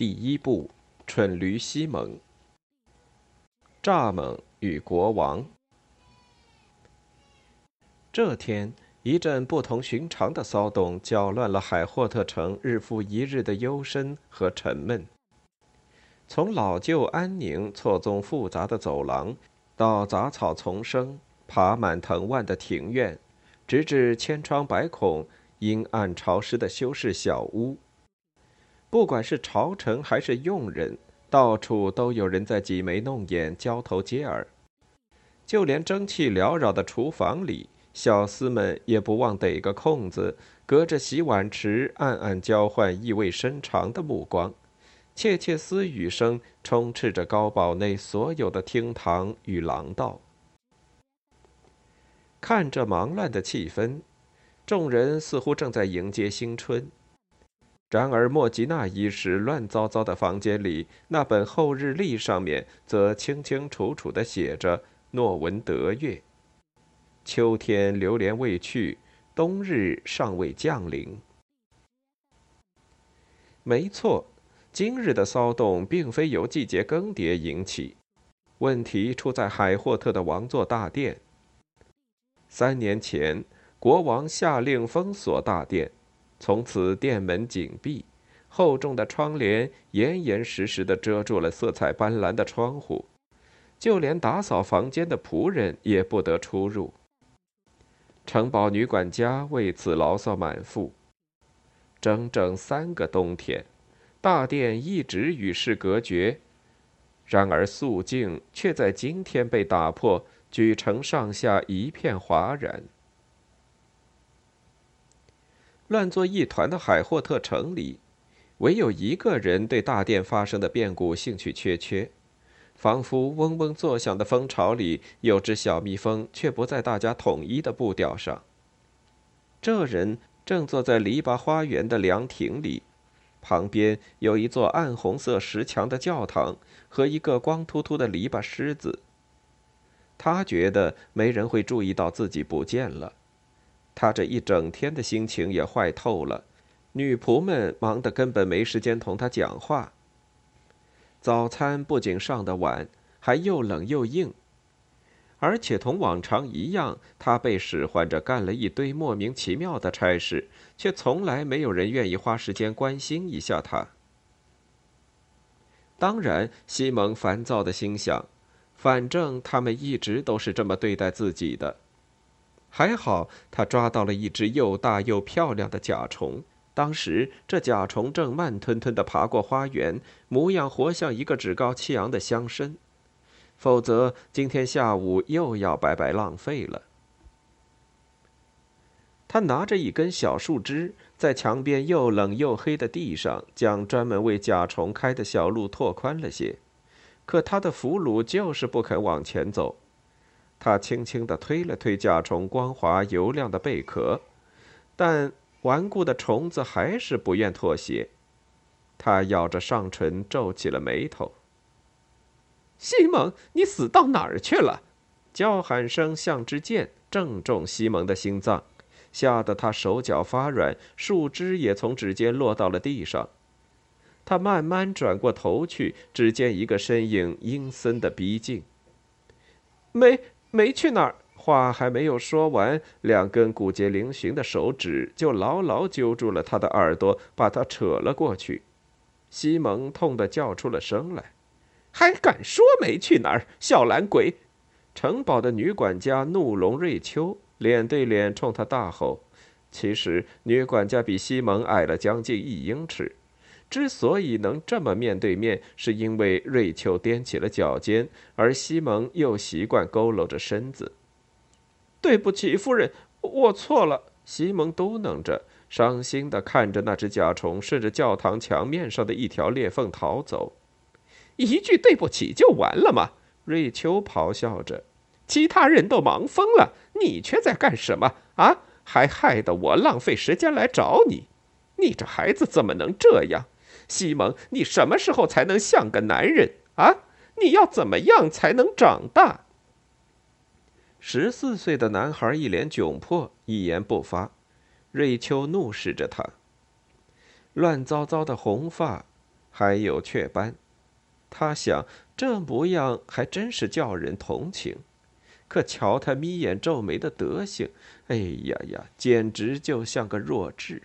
第一部，蠢驴西蒙。蚱蜢与国王。这天，一阵不同寻常的骚动搅乱了海霍特城日复一日的幽深和沉闷。从老旧安宁、错综复杂的走廊，到杂草丛生、爬满藤蔓的庭院，直至千疮百孔。阴暗潮湿的修士小屋，不管是朝臣还是佣人，到处都有人在挤眉弄眼、交头接耳。就连蒸汽缭绕的厨房里，小厮们也不忘逮个空子，隔着洗碗池暗暗交换意味深长的目光，窃窃私语声充斥着高堡内所有的厅堂与廊道。看着忙乱的气氛。众人似乎正在迎接新春，然而莫吉娜一时乱糟糟的房间里，那本后日历上面则清清楚楚地写着“诺文德月”。秋天流连未去，冬日尚未降临。没错，今日的骚动并非由季节更迭引起，问题出在海霍特的王座大殿。三年前。国王下令封锁大殿，从此殿门紧闭，厚重的窗帘严严实实地遮住了色彩斑斓的窗户，就连打扫房间的仆人也不得出入。城堡女管家为此牢骚满腹。整整三个冬天，大殿一直与世隔绝，然而肃静却在今天被打破，举城上下一片哗然。乱作一团的海霍特城里，唯有一个人对大殿发生的变故兴趣缺缺，仿佛嗡嗡作响的蜂巢里有只小蜜蜂，却不在大家统一的步调上。这人正坐在篱笆花园的凉亭里，旁边有一座暗红色石墙的教堂和一个光秃秃的篱笆狮子。他觉得没人会注意到自己不见了。他这一整天的心情也坏透了，女仆们忙得根本没时间同他讲话。早餐不仅上得晚，还又冷又硬，而且同往常一样，他被使唤着干了一堆莫名其妙的差事，却从来没有人愿意花时间关心一下他。当然，西蒙烦躁的心想：反正他们一直都是这么对待自己的。还好，他抓到了一只又大又漂亮的甲虫。当时，这甲虫正慢吞吞地爬过花园，模样活像一个趾高气扬的乡绅。否则，今天下午又要白白浪费了。他拿着一根小树枝，在墙边又冷又黑的地上，将专门为甲虫开的小路拓宽了些。可他的俘虏就是不肯往前走。他轻轻地推了推甲虫光滑油亮的贝壳，但顽固的虫子还是不愿妥协。他咬着上唇，皱起了眉头。西蒙，你死到哪儿去了？叫喊声像支箭，正中西蒙的心脏，吓得他手脚发软，树枝也从指尖落到了地上。他慢慢转过头去，只见一个身影阴森的逼近。没。没去哪儿，话还没有说完，两根骨节嶙峋的手指就牢牢揪住了他的耳朵，把他扯了过去。西蒙痛得叫出了声来：“还敢说没去哪儿，小懒鬼！城堡的女管家怒龙瑞秋脸对脸冲他大吼。其实，女管家比西蒙矮了将近一英尺。之所以能这么面对面，是因为瑞秋踮起了脚尖，而西蒙又习惯佝偻着身子。对不起，夫人，我错了。西蒙嘟囔着，伤心地看着那只甲虫顺着教堂墙面上的一条裂缝逃走。一句对不起就完了吗？瑞秋咆哮着。其他人都忙疯了，你却在干什么啊？还害得我浪费时间来找你。你这孩子怎么能这样？西蒙，你什么时候才能像个男人啊？你要怎么样才能长大？十四岁的男孩一脸窘迫，一言不发。瑞秋怒视着他，乱糟糟的红发，还有雀斑。他想，这模样还真是叫人同情。可瞧他眯眼皱眉的德行，哎呀呀，简直就像个弱智。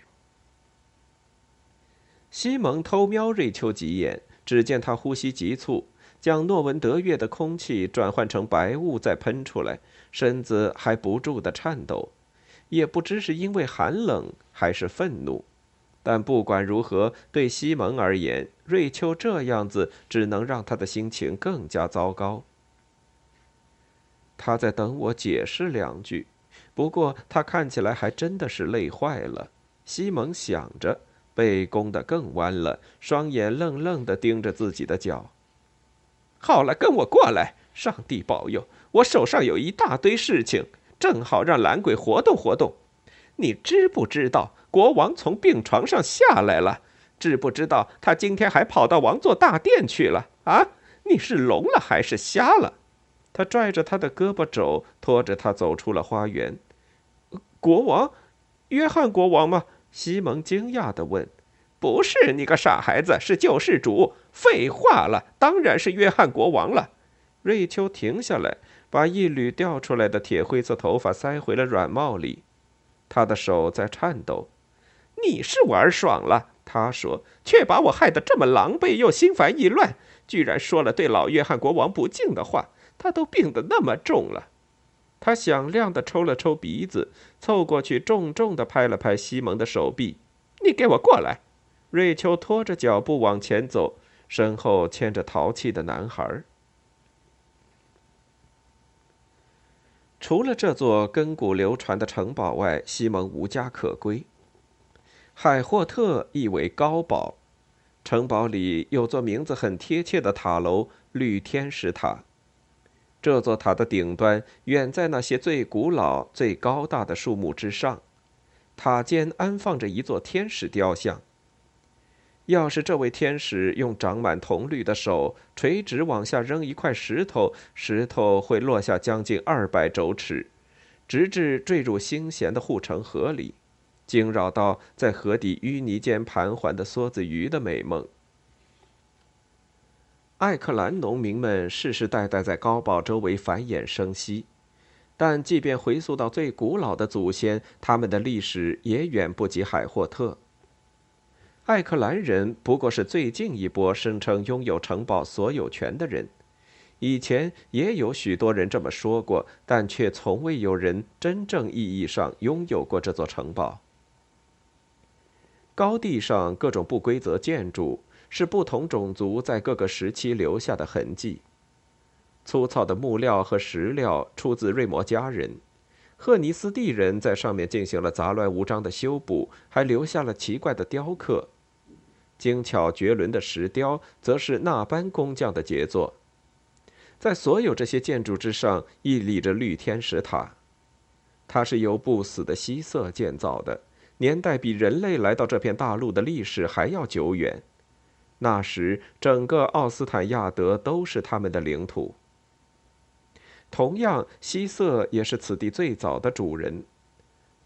西蒙偷瞄瑞秋几眼，只见他呼吸急促，将诺文德月的空气转换成白雾再喷出来，身子还不住的颤抖，也不知是因为寒冷还是愤怒。但不管如何，对西蒙而言，瑞秋这样子只能让他的心情更加糟糕。他在等我解释两句，不过他看起来还真的是累坏了。西蒙想着。背弓得更弯了，双眼愣愣地盯着自己的脚。好了，跟我过来。上帝保佑，我手上有一大堆事情，正好让懒鬼活动活动。你知不知道国王从病床上下来了？知不知道他今天还跑到王座大殿去了？啊，你是聋了还是瞎了？他拽着他的胳膊肘，拖着他走出了花园。国王，约翰国王吗？西蒙惊讶地问：“不是你个傻孩子，是救世主。”废话了，当然是约翰国王了。瑞秋停下来，把一缕掉出来的铁灰色头发塞回了软帽里。他的手在颤抖。“你是玩爽了。”他说，“却把我害得这么狼狈又心烦意乱，居然说了对老约翰国王不敬的话。他都病得那么重了。”他响亮地抽了抽鼻子，凑过去，重重地拍了拍西蒙的手臂。“你给我过来！”瑞秋拖着脚步往前走，身后牵着淘气的男孩。除了这座亘古流传的城堡外，西蒙无家可归。海霍特意为高堡，城堡里有座名字很贴切的塔楼——绿天使塔。这座塔的顶端远在那些最古老、最高大的树木之上，塔尖安放着一座天使雕像。要是这位天使用长满铜绿的手垂直往下扔一块石头，石头会落下将近二百肘尺，直至坠入星咸的护城河里，惊扰到在河底淤泥间盘桓的梭子鱼的美梦。艾克兰农民们世世代代在高堡周围繁衍生息，但即便回溯到最古老的祖先，他们的历史也远不及海霍特。艾克兰人不过是最近一波声称拥有城堡所有权的人，以前也有许多人这么说过，但却从未有人真正意义上拥有过这座城堡。高地上各种不规则建筑。是不同种族在各个时期留下的痕迹。粗糙的木料和石料出自瑞摩家人，赫尼斯蒂人在上面进行了杂乱无章的修补，还留下了奇怪的雕刻。精巧绝伦的石雕则是那班工匠的杰作。在所有这些建筑之上屹立着绿天使塔，它是由不死的希瑟建造的，年代比人类来到这片大陆的历史还要久远。那时，整个奥斯坦亚德都是他们的领土。同样，希瑟也是此地最早的主人。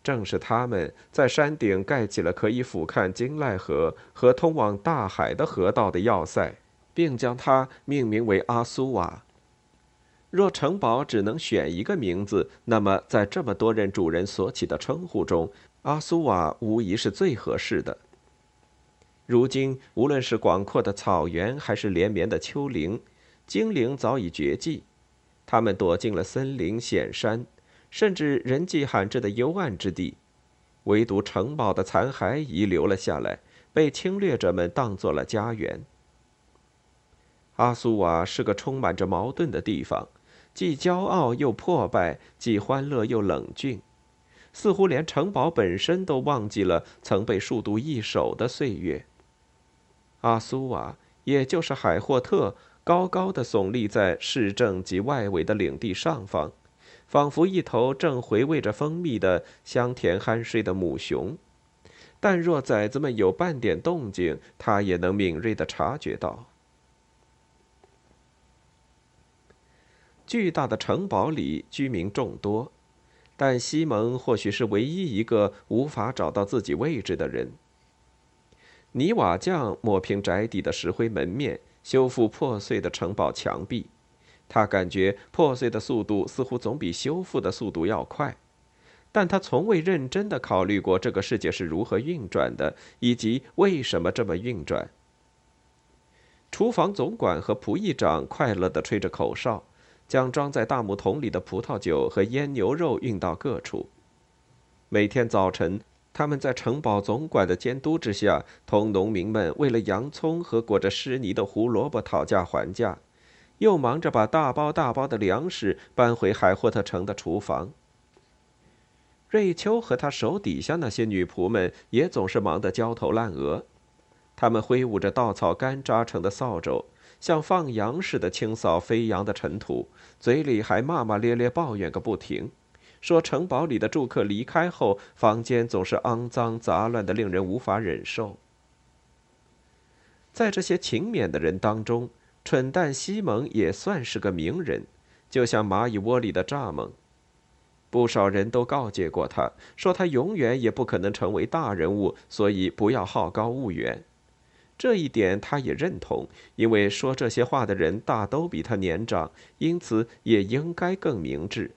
正是他们在山顶盖起了可以俯瞰金奈河和通往大海的河道的要塞，并将它命名为阿苏瓦。若城堡只能选一个名字，那么在这么多任主人所起的称呼中，阿苏瓦无疑是最合适的。如今，无论是广阔的草原，还是连绵的丘陵，精灵早已绝迹。他们躲进了森林险山，甚至人迹罕至的幽暗之地，唯独城堡的残骸遗留了下来，被侵略者们当做了家园。阿苏瓦是个充满着矛盾的地方，既骄傲又破败，既欢乐又冷峻，似乎连城堡本身都忘记了曾被数度易手的岁月。阿苏瓦，也就是海霍特。高高的耸立在市政及外围的领地上方，仿佛一头正回味着蜂蜜的香甜酣睡的母熊。但若崽子们有半点动静，它也能敏锐地察觉到。巨大的城堡里居民众多，但西蒙或许是唯一一个无法找到自己位置的人。泥瓦匠抹平宅邸的石灰门面。修复破碎的城堡墙壁，他感觉破碎的速度似乎总比修复的速度要快，但他从未认真地考虑过这个世界是如何运转的，以及为什么这么运转。厨房总管和仆役长快乐地吹着口哨，将装在大木桶里的葡萄酒和腌牛肉运到各处。每天早晨。他们在城堡总管的监督之下，同农民们为了洋葱和裹着湿泥的胡萝卜讨价还价，又忙着把大包大包的粮食搬回海霍特城的厨房。瑞秋和他手底下那些女仆们也总是忙得焦头烂额，他们挥舞着稻草干扎成的扫帚，像放羊似的清扫飞扬的尘土，嘴里还骂骂咧咧抱怨个不停。说城堡里的住客离开后，房间总是肮脏杂乱的，令人无法忍受。在这些勤勉的人当中，蠢蛋西蒙也算是个名人，就像蚂蚁窝里的蚱蜢。不少人都告诫过他，说他永远也不可能成为大人物，所以不要好高骛远。这一点他也认同，因为说这些话的人大都比他年长，因此也应该更明智。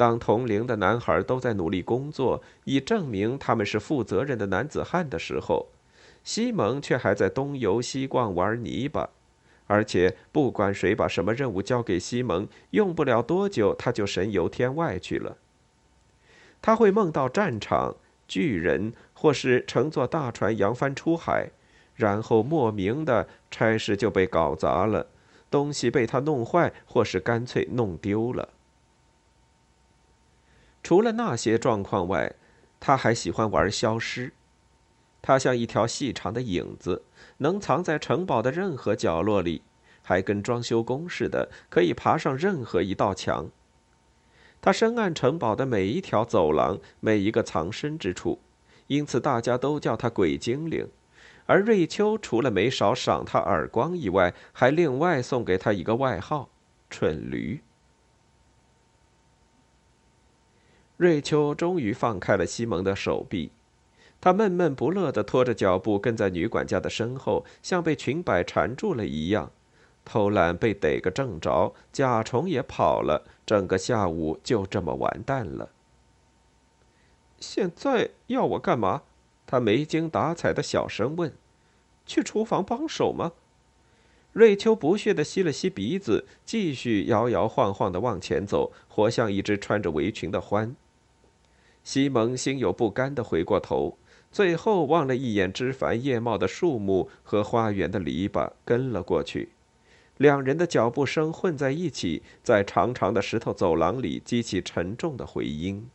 当同龄的男孩都在努力工作，以证明他们是负责任的男子汉的时候，西蒙却还在东游西逛玩泥巴，而且不管谁把什么任务交给西蒙，用不了多久他就神游天外去了。他会梦到战场、巨人，或是乘坐大船扬帆出海，然后莫名的差事就被搞砸了，东西被他弄坏，或是干脆弄丢了。除了那些状况外，他还喜欢玩消失。他像一条细长的影子，能藏在城堡的任何角落里，还跟装修工似的，可以爬上任何一道墙。他深谙城堡的每一条走廊、每一个藏身之处，因此大家都叫他“鬼精灵”。而瑞秋除了没少赏他耳光以外，还另外送给他一个外号——“蠢驴”。瑞秋终于放开了西蒙的手臂，他闷闷不乐地拖着脚步跟在女管家的身后，像被裙摆缠住了一样。偷懒被逮个正着，甲虫也跑了，整个下午就这么完蛋了。现在要我干嘛？他没精打采的小声问：“去厨房帮手吗？”瑞秋不屑地吸了吸鼻子，继续摇摇晃晃地往前走，活像一只穿着围裙的獾。西蒙心有不甘地回过头，最后望了一眼枝繁叶茂的树木和花园的篱笆，跟了过去。两人的脚步声混在一起，在长长的石头走廊里激起沉重的回音。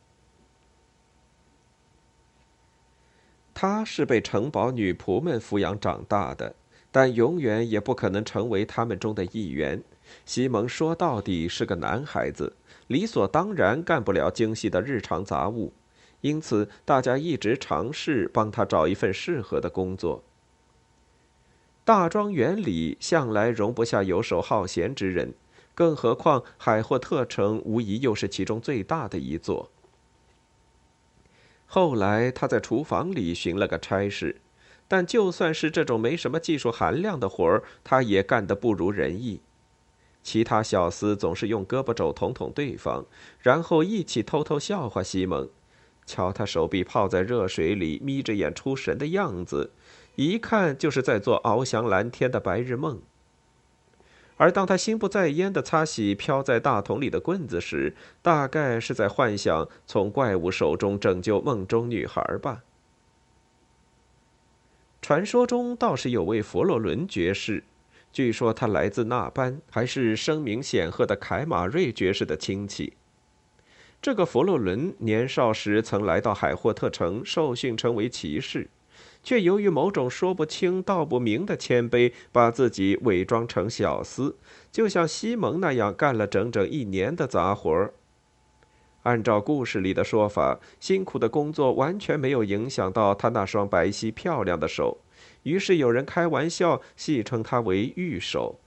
他是被城堡女仆们抚养长大的，但永远也不可能成为他们中的一员。西蒙说到底是个男孩子。理所当然干不了精细的日常杂物，因此大家一直尝试帮他找一份适合的工作。大庄园里向来容不下游手好闲之人，更何况海霍特城无疑又是其中最大的一座。后来他在厨房里寻了个差事，但就算是这种没什么技术含量的活儿，他也干得不如人意。其他小厮总是用胳膊肘捅捅对方，然后一起偷偷笑话西蒙。瞧他手臂泡在热水里，眯着眼出神的样子，一看就是在做翱翔蓝天的白日梦。而当他心不在焉地擦洗飘在大桶里的棍子时，大概是在幻想从怪物手中拯救梦中女孩吧。传说中倒是有位佛罗伦爵士，据说他来自那班，还是声名显赫的凯马瑞爵士的亲戚。这个佛洛伦年少时曾来到海霍特城受训，成为骑士。却由于某种说不清道不明的谦卑，把自己伪装成小厮，就像西蒙那样干了整整一年的杂活儿按照故事里的说法，辛苦的工作完全没有影响到他那双白皙漂亮的手，于是有人开玩笑戏称他为“玉手”。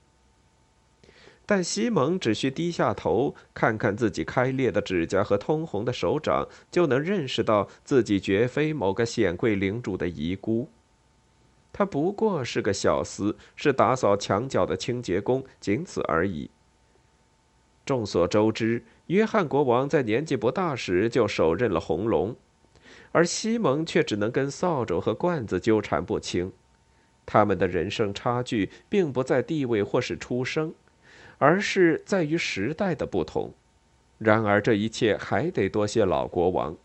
但西蒙只需低下头，看看自己开裂的指甲和通红的手掌，就能认识到自己绝非某个显贵领主的遗孤。他不过是个小厮，是打扫墙角的清洁工，仅此而已。众所周知，约翰国王在年纪不大时就手刃了红龙，而西蒙却只能跟扫帚和罐子纠缠不清。他们的人生差距，并不在地位或是出生。而是在于时代的不同。然而，这一切还得多谢老国王。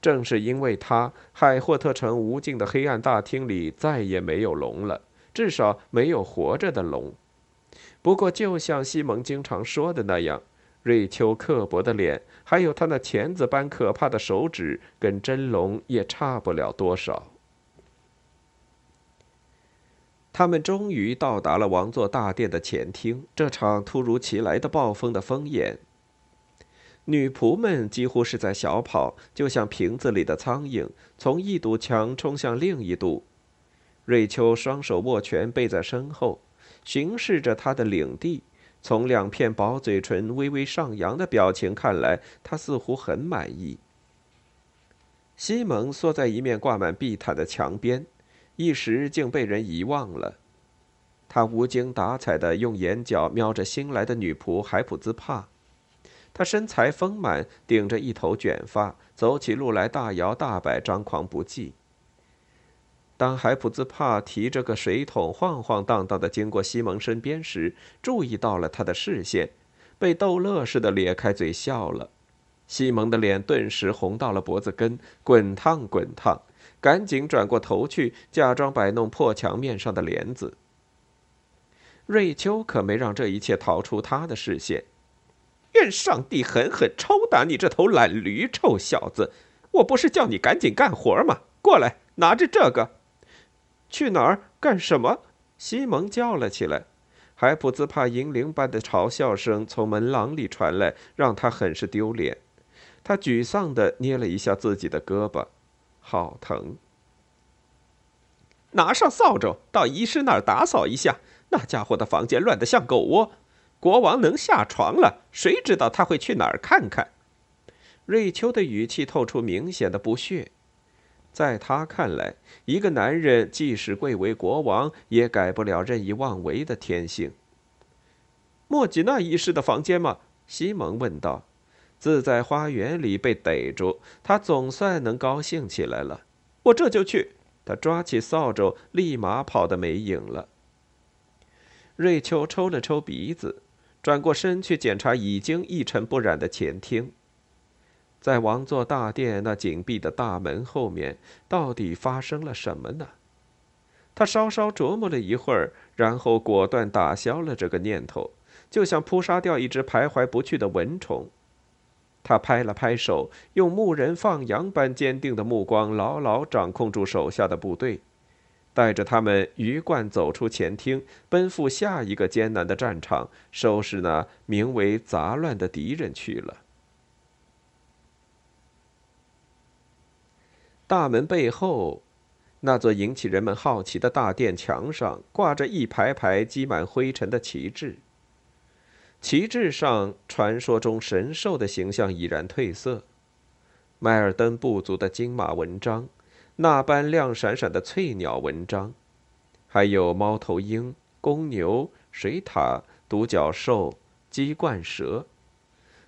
正是因为他，海霍特城无尽的黑暗大厅里再也没有龙了，至少没有活着的龙。不过，就像西蒙经常说的那样，瑞秋刻薄的脸，还有他那钳子般可怕的手指，跟真龙也差不了多少。他们终于到达了王座大殿的前厅。这场突如其来的暴风的风眼，女仆们几乎是在小跑，就像瓶子里的苍蝇，从一堵墙冲向另一堵。瑞秋双手握拳背在身后，巡视着他的领地。从两片薄嘴唇微微上扬的表情看来，他似乎很满意。西蒙缩在一面挂满地毯的墙边。一时竟被人遗忘了。他无精打采地用眼角瞄着新来的女仆海普兹帕。她身材丰满，顶着一头卷发，走起路来大摇大摆，张狂不羁。当海普兹帕提着个水桶晃晃荡荡地经过西蒙身边时，注意到了他的视线，被逗乐似的咧开嘴笑了。西蒙的脸顿时红到了脖子根，滚烫滚烫。赶紧转过头去，假装摆弄破墙面上的帘子。瑞秋可没让这一切逃出他的视线。愿上帝狠狠抽打你这头懒驴，臭小子！我不是叫你赶紧干活吗？过来，拿着这个。去哪儿？干什么？西蒙叫了起来。海普兹帕银铃般的嘲笑声从门廊里传来，让他很是丢脸。他沮丧地捏了一下自己的胳膊。好疼！拿上扫帚，到医师那儿打扫一下。那家伙的房间乱得像狗窝。国王能下床了，谁知道他会去哪儿看看？瑞秋的语气透出明显的不屑。在他看来，一个男人即使贵为国王，也改不了任意妄为的天性。莫吉娜医师的房间吗？西蒙问道。自在花园里被逮住，他总算能高兴起来了。我这就去。他抓起扫帚，立马跑得没影了。瑞秋抽了抽鼻子，转过身去检查已经一尘不染的前厅。在王座大殿那紧闭的大门后面，到底发生了什么呢？他稍稍琢磨了一会儿，然后果断打消了这个念头，就像扑杀掉一只徘徊不去的蚊虫。他拍了拍手，用牧人放羊般坚定的目光牢牢掌控住手下的部队，带着他们鱼贯走出前厅，奔赴下一个艰难的战场，收拾那名为杂乱的敌人去了。大门背后，那座引起人们好奇的大殿墙上挂着一排排积满灰尘的旗帜。旗帜上，传说中神兽的形象已然褪色，迈尔登部族的金马纹章，那般亮闪闪的翠鸟纹章，还有猫头鹰、公牛、水獭、独角兽、鸡冠蛇，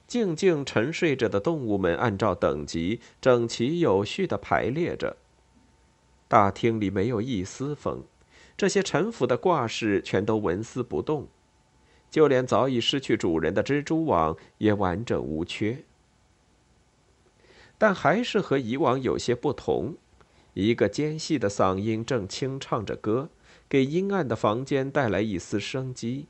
静静沉睡着的动物们按照等级整齐有序地排列着。大厅里没有一丝风，这些陈腐的挂饰全都纹丝不动。就连早已失去主人的蜘蛛网也完整无缺。但还是和以往有些不同，一个尖细的嗓音正轻唱着歌，给阴暗的房间带来一丝生机。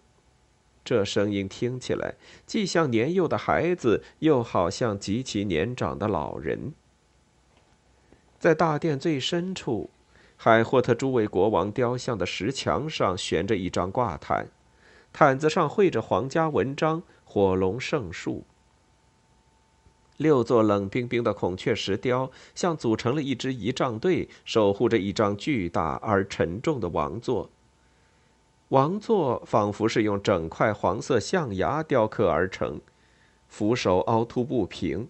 这声音听起来既像年幼的孩子，又好像极其年长的老人。在大殿最深处，海霍特诸位国王雕像的石墙上悬着一张挂毯。毯子上绘着皇家文章，火龙圣树。六座冷冰冰的孔雀石雕像组成了一支仪仗队，守护着一张巨大而沉重的王座。王座仿佛是用整块黄色象牙雕刻而成，扶手凹凸不平，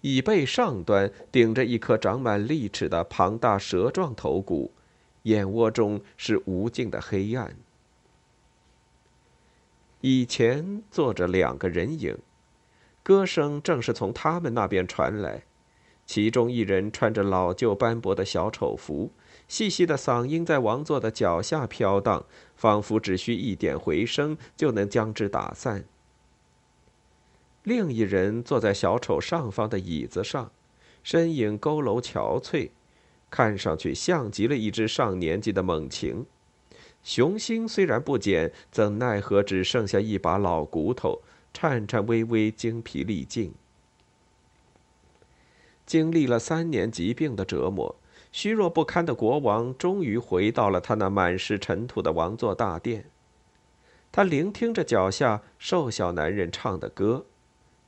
椅背上端顶着一颗长满利齿的庞大蛇状头骨，眼窝中是无尽的黑暗。以前坐着两个人影，歌声正是从他们那边传来。其中一人穿着老旧斑驳的小丑服，细细的嗓音在王座的脚下飘荡，仿佛只需一点回声就能将之打散。另一人坐在小丑上方的椅子上，身影佝偻憔悴，看上去像极了一只上年纪的猛禽。雄心虽然不减，怎奈何只剩下一把老骨头，颤颤巍巍，精疲力尽。经历了三年疾病的折磨，虚弱不堪的国王终于回到了他那满是尘土的王座大殿。他聆听着脚下瘦小男人唱的歌，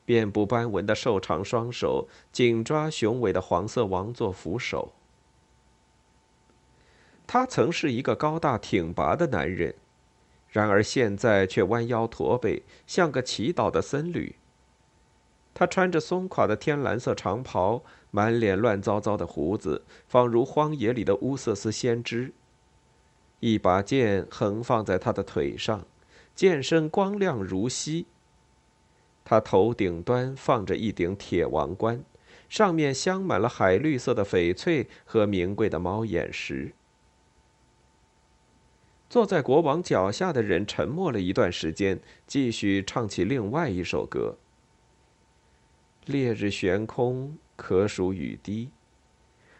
遍布斑纹的瘦长双手紧抓雄伟的黄色王座扶手。他曾是一个高大挺拔的男人，然而现在却弯腰驼背，像个祈祷的僧侣。他穿着松垮的天蓝色长袍，满脸乱糟糟的胡子，仿如荒野里的乌瑟斯先知。一把剑横放在他的腿上，剑身光亮如锡。他头顶端放着一顶铁王冠，上面镶满了海绿色的翡翠和名贵的猫眼石。坐在国王脚下的人沉默了一段时间，继续唱起另外一首歌。烈日悬空，可数雨滴；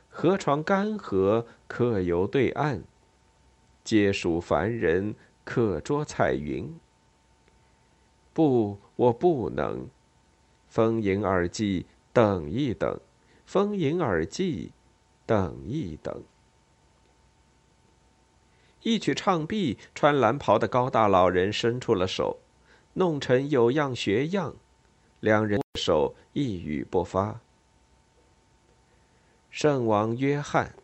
河床干涸，可游对岸。皆属凡人，可捉彩云。不，我不能。风吟耳际，等一等。风吟耳际，等一等。一曲唱毕，穿蓝袍的高大老人伸出了手，弄臣有样学样，两人手一语不发。圣王约翰，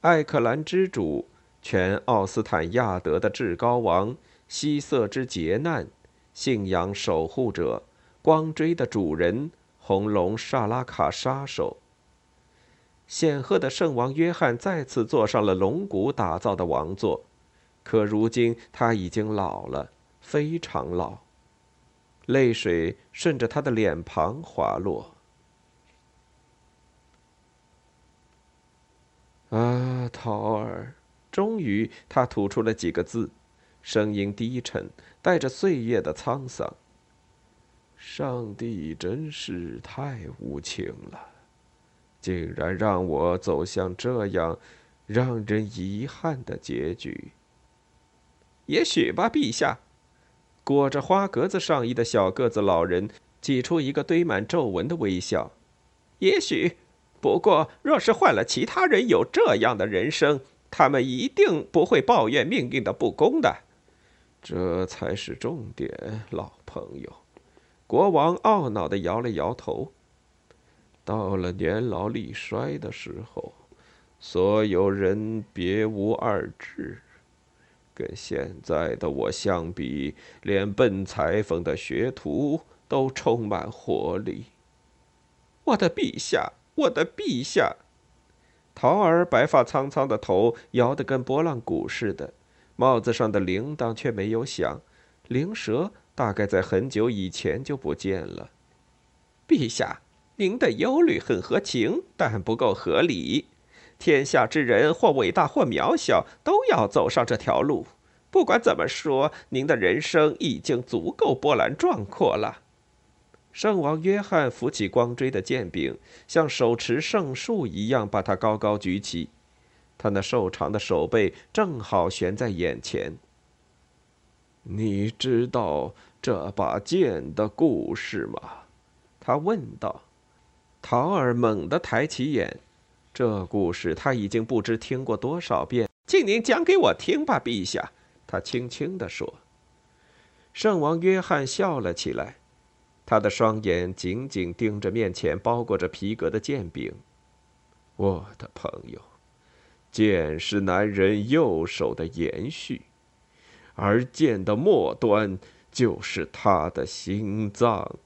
艾克兰之主，全奥斯坦亚德的至高王，希瑟之劫难，信仰守护者，光锥的主人，红龙萨拉卡杀手。显赫的圣王约翰再次坐上了龙骨打造的王座。可如今他已经老了，非常老。泪水顺着他的脸庞滑落。啊，桃儿！终于，他吐出了几个字，声音低沉，带着岁月的沧桑。上帝真是太无情了，竟然让我走向这样让人遗憾的结局。也许吧，陛下。裹着花格子上衣的小个子老人挤出一个堆满皱纹的微笑。也许，不过，若是换了其他人有这样的人生，他们一定不会抱怨命运的不公的。这才是重点，老朋友。国王懊恼地摇了摇头。到了年老力衰的时候，所有人别无二致。跟现在的我相比，连笨裁缝的学徒都充满活力。我的陛下，我的陛下！桃儿白发苍苍的头摇得跟拨浪鼓似的，帽子上的铃铛却没有响，灵蛇大概在很久以前就不见了。陛下，您的忧虑很合情，但不够合理。天下之人，或伟大或渺小，都要走上这条路。不管怎么说，您的人生已经足够波澜壮阔了。圣王约翰扶起光锥的剑柄，像手持圣树一样把它高高举起。他那瘦长的手背正好悬在眼前。你知道这把剑的故事吗？他问道。陶尔猛地抬起眼，这故事他已经不知听过多少遍。请您讲给我听吧，陛下。他轻轻地说。圣王约翰笑了起来。他的双眼紧紧盯着面前包裹着皮革的剑柄。我的朋友，剑是男人右手的延续，而剑的末端就是他的心脏。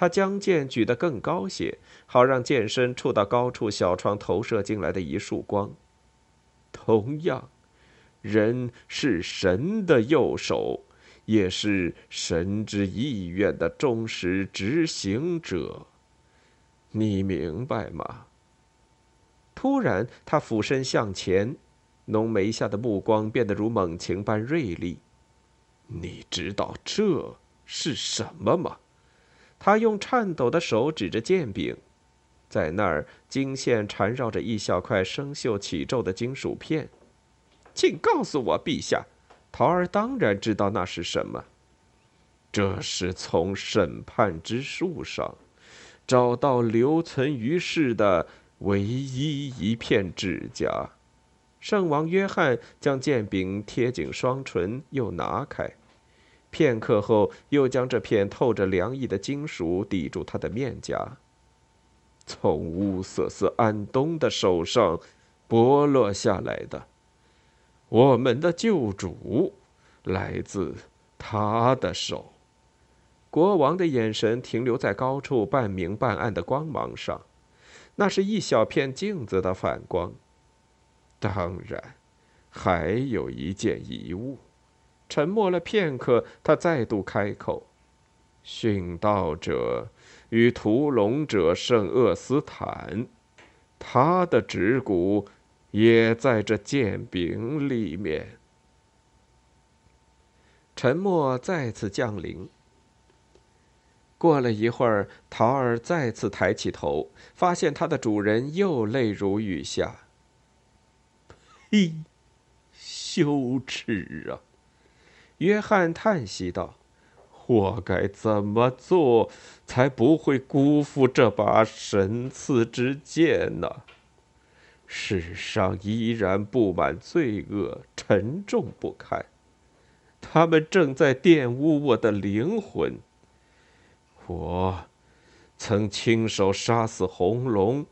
他将剑举得更高些，好让剑身触到高处小窗投射进来的一束光。同样，人是神的右手。也是神之意愿的忠实执行者，你明白吗？突然，他俯身向前，浓眉下的目光变得如猛禽般锐利。你知道这是什么吗？他用颤抖的手指着剑柄，在那儿金线缠绕着一小块生锈起皱的金属片。请告诉我，陛下。桃儿当然知道那是什么。这是从审判之树上找到留存于世的唯一一片指甲。圣王约翰将剑柄贴紧双唇，又拿开，片刻后又将这片透着凉意的金属抵住他的面颊。从乌瑟斯安东的手上剥落下来的。我们的救主来自他的手。国王的眼神停留在高处半明半暗的光芒上，那是一小片镜子的反光。当然，还有一件遗物。沉默了片刻，他再度开口：“殉道者与屠龙者圣厄斯坦，他的指骨。”也在这剑柄里面。沉默再次降临。过了一会儿，桃儿再次抬起头，发现它的主人又泪如雨下。呸！羞耻啊！约翰叹息道：“我该怎么做，才不会辜负这把神赐之剑呢？”世上依然布满罪恶，沉重不堪。他们正在玷污我的灵魂。我曾亲手杀死红龙，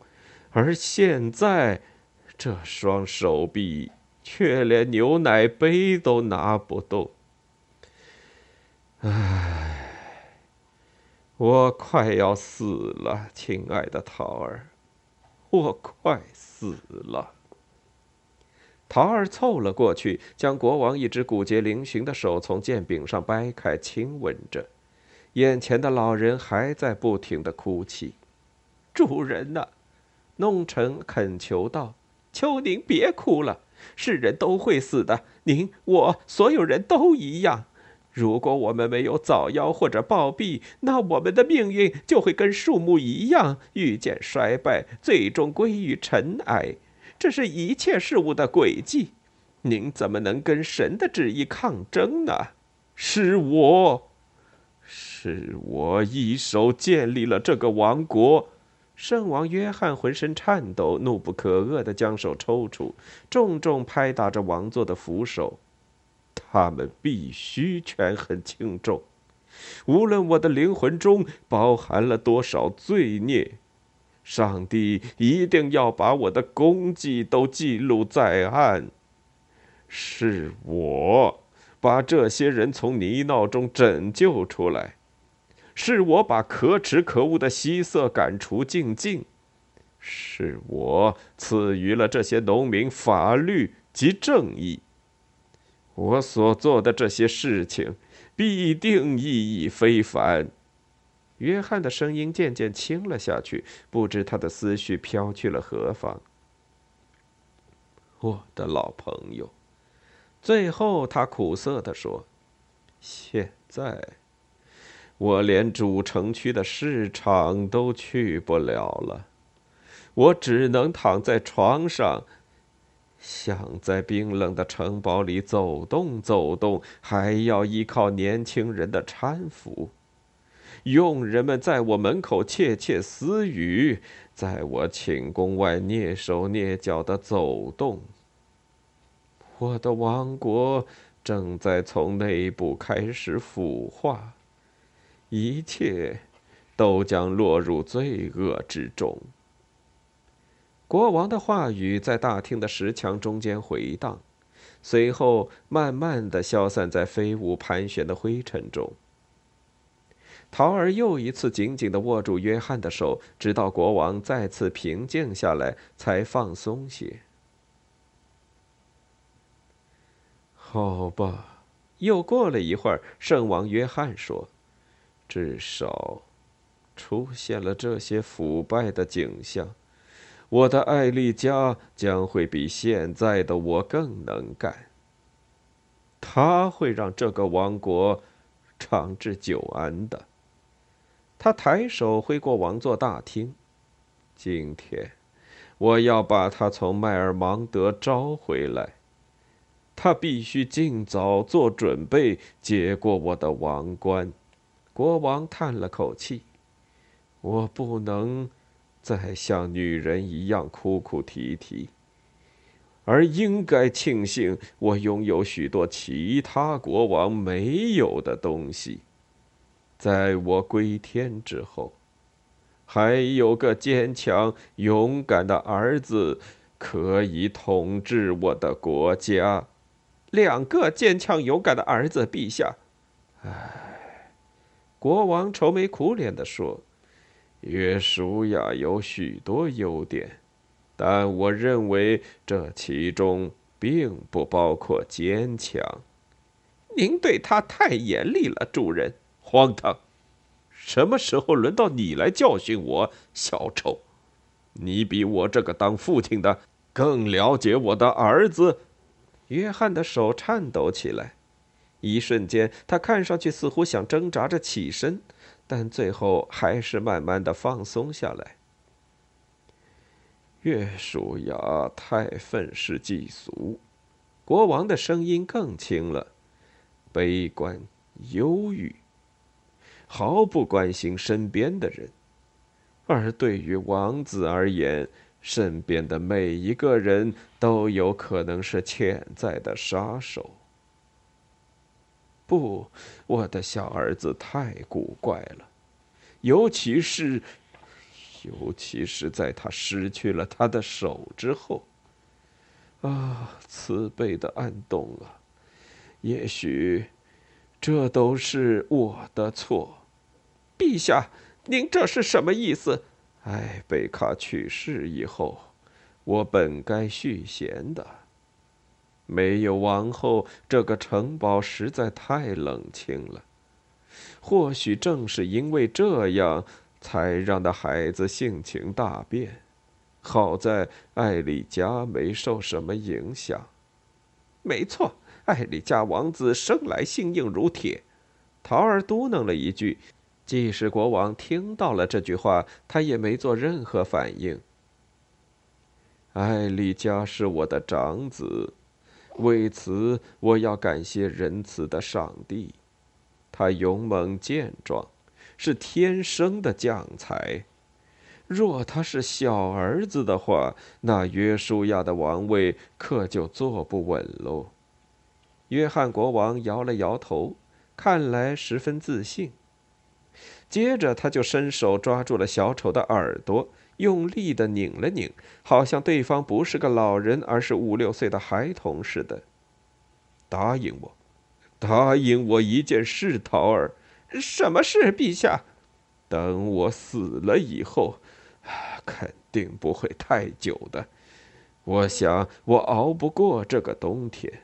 而现在，这双手臂却连牛奶杯都拿不动。唉，我快要死了，亲爱的桃儿。我快死了。桃儿凑了过去，将国王一只骨节嶙峋的手从剑柄上掰开，亲吻着。眼前的老人还在不停的哭泣。主人呐，弄臣恳求道：“求您别哭了，是人都会死的，您我所有人都一样。”如果我们没有早夭或者暴毙，那我们的命运就会跟树木一样，遇见衰败，最终归于尘埃。这是一切事物的轨迹。您怎么能跟神的旨意抗争呢？是我，是我一手建立了这个王国。圣王约翰浑身颤抖，怒不可遏地将手抽出，重重拍打着王座的扶手。他们必须权衡轻重，无论我的灵魂中包含了多少罪孽，上帝一定要把我的功绩都记录在案。是我把这些人从泥淖中拯救出来，是我把可耻可恶的希瑟赶出净境，是我赐予了这些农民法律及正义。我所做的这些事情，必定意义非凡。约翰的声音渐渐轻了下去，不知他的思绪飘去了何方。我的老朋友，最后，他苦涩地说：“现在，我连主城区的市场都去不了了，我只能躺在床上，想在冰冷的城堡里走动走动，还要依靠年轻人的搀扶。佣人们在我门口窃窃私语，在我寝宫外蹑手蹑脚的走动。”我的王国正在从内部开始腐化，一切都将落入罪恶之中。国王的话语在大厅的石墙中间回荡，随后慢慢的消散在飞舞盘旋的灰尘中。桃儿又一次紧紧的握住约翰的手，直到国王再次平静下来，才放松些。好吧，又过了一会儿，圣王约翰说：“至少，出现了这些腐败的景象，我的艾丽加将会比现在的我更能干。他会让这个王国长治久安的。”他抬手挥过王座大厅，今天，我要把他从迈尔芒德招回来。他必须尽早做准备，接过我的王冠。国王叹了口气：“我不能再像女人一样哭哭啼啼，而应该庆幸我拥有许多其他国王没有的东西。在我归天之后，还有个坚强勇敢的儿子可以统治我的国家。”两个坚强勇敢的儿子，陛下。唉，国王愁眉苦脸地说：“约书亚有许多优点，但我认为这其中并不包括坚强。您对他太严厉了，主人。荒唐！什么时候轮到你来教训我，小丑？你比我这个当父亲的更了解我的儿子。”约翰的手颤抖起来，一瞬间，他看上去似乎想挣扎着起身，但最后还是慢慢的放松下来。约书亚太愤世嫉俗，国王的声音更轻了，悲观、忧郁，毫不关心身边的人，而对于王子而言。身边的每一个人都有可能是潜在的杀手。不，我的小儿子太古怪了，尤其是，尤其是在他失去了他的手之后。啊，慈悲的安东啊！也许，这都是我的错。陛下，您这是什么意思？哎贝卡去世以后，我本该续弦的。没有王后，这个城堡实在太冷清了。或许正是因为这样，才让那孩子性情大变。好在艾丽加没受什么影响。没错，艾丽加王子生来性硬如铁。桃儿嘟囔了一句。即使国王听到了这句话，他也没做任何反应。艾丽加是我的长子，为此我要感谢仁慈的上帝。他勇猛健壮，是天生的将才。若他是小儿子的话，那约书亚的王位可就坐不稳喽。约翰国王摇了摇头，看来十分自信。接着，他就伸手抓住了小丑的耳朵，用力的拧了拧，好像对方不是个老人，而是五六岁的孩童似的。答应我，答应我一件事，桃儿。什么事，陛下？等我死了以后，肯定不会太久的。我想我熬不过这个冬天。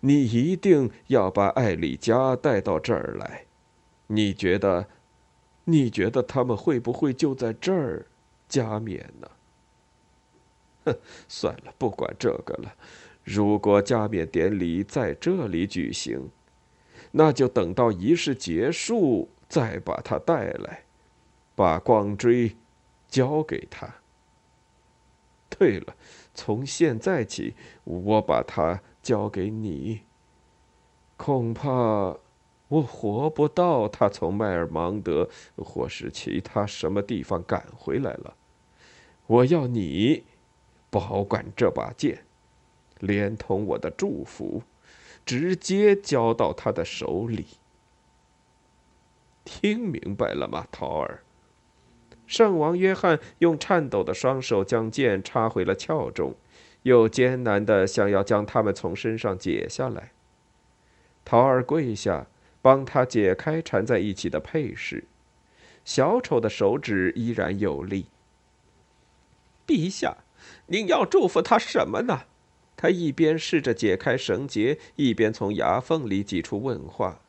你一定要把艾丽加带到这儿来。你觉得？你觉得他们会不会就在这儿加冕呢？哼，算了，不管这个了。如果加冕典礼在这里举行，那就等到仪式结束再把他带来，把光锥交给他。对了，从现在起，我把它交给你。恐怕我活不到他从迈尔芒德或是其他什么地方赶回来了。我要你保管这把剑，连同我的祝福，直接交到他的手里。听明白了吗，陶尔？圣王约翰用颤抖的双手将剑插回了鞘中，又艰难地想要将它们从身上解下来。陶儿跪下，帮他解开缠在一起的配饰。小丑的手指依然有力。陛下，您要祝福他什么呢？他一边试着解开绳结，一边从牙缝里挤出问话：“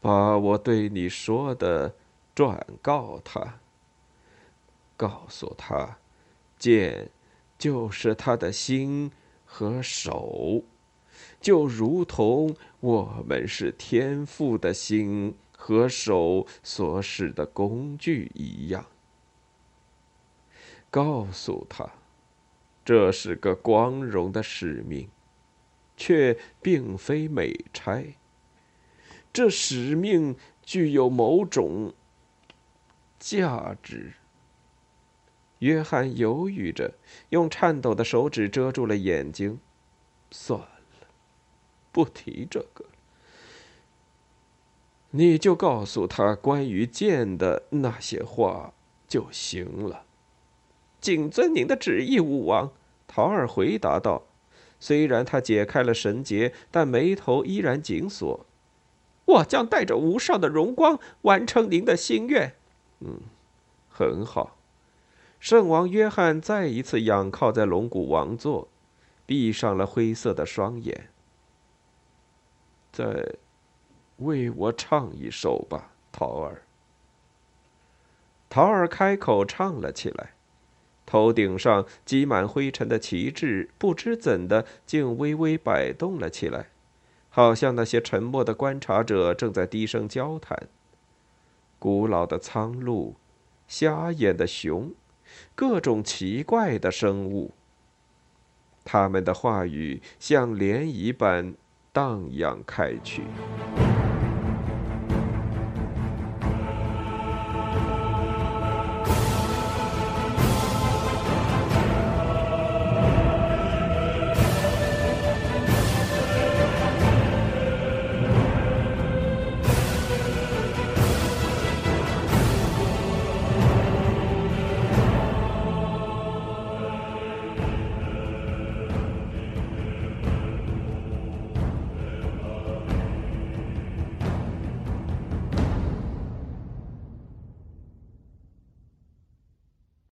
把我对你说的转告他。告诉他，剑就是他的心和手。”就如同我们是天赋的心和手所使的工具一样，告诉他，这是个光荣的使命，却并非美差。这使命具有某种价值。约翰犹豫着，用颤抖的手指遮住了眼睛。算。不提这个，你就告诉他关于剑的那些话就行了。谨遵您的旨意，武王。陶儿回答道。虽然他解开了绳结，但眉头依然紧锁。我将带着无上的荣光完成您的心愿。嗯，很好。圣王约翰再一次仰靠在龙骨王座，闭上了灰色的双眼。再为我唱一首吧，桃儿。桃儿开口唱了起来，头顶上积满灰尘的旗帜不知怎的竟微微摆动了起来，好像那些沉默的观察者正在低声交谈。古老的苍鹭，瞎眼的熊，各种奇怪的生物。他们的话语像涟漪般。荡漾开去。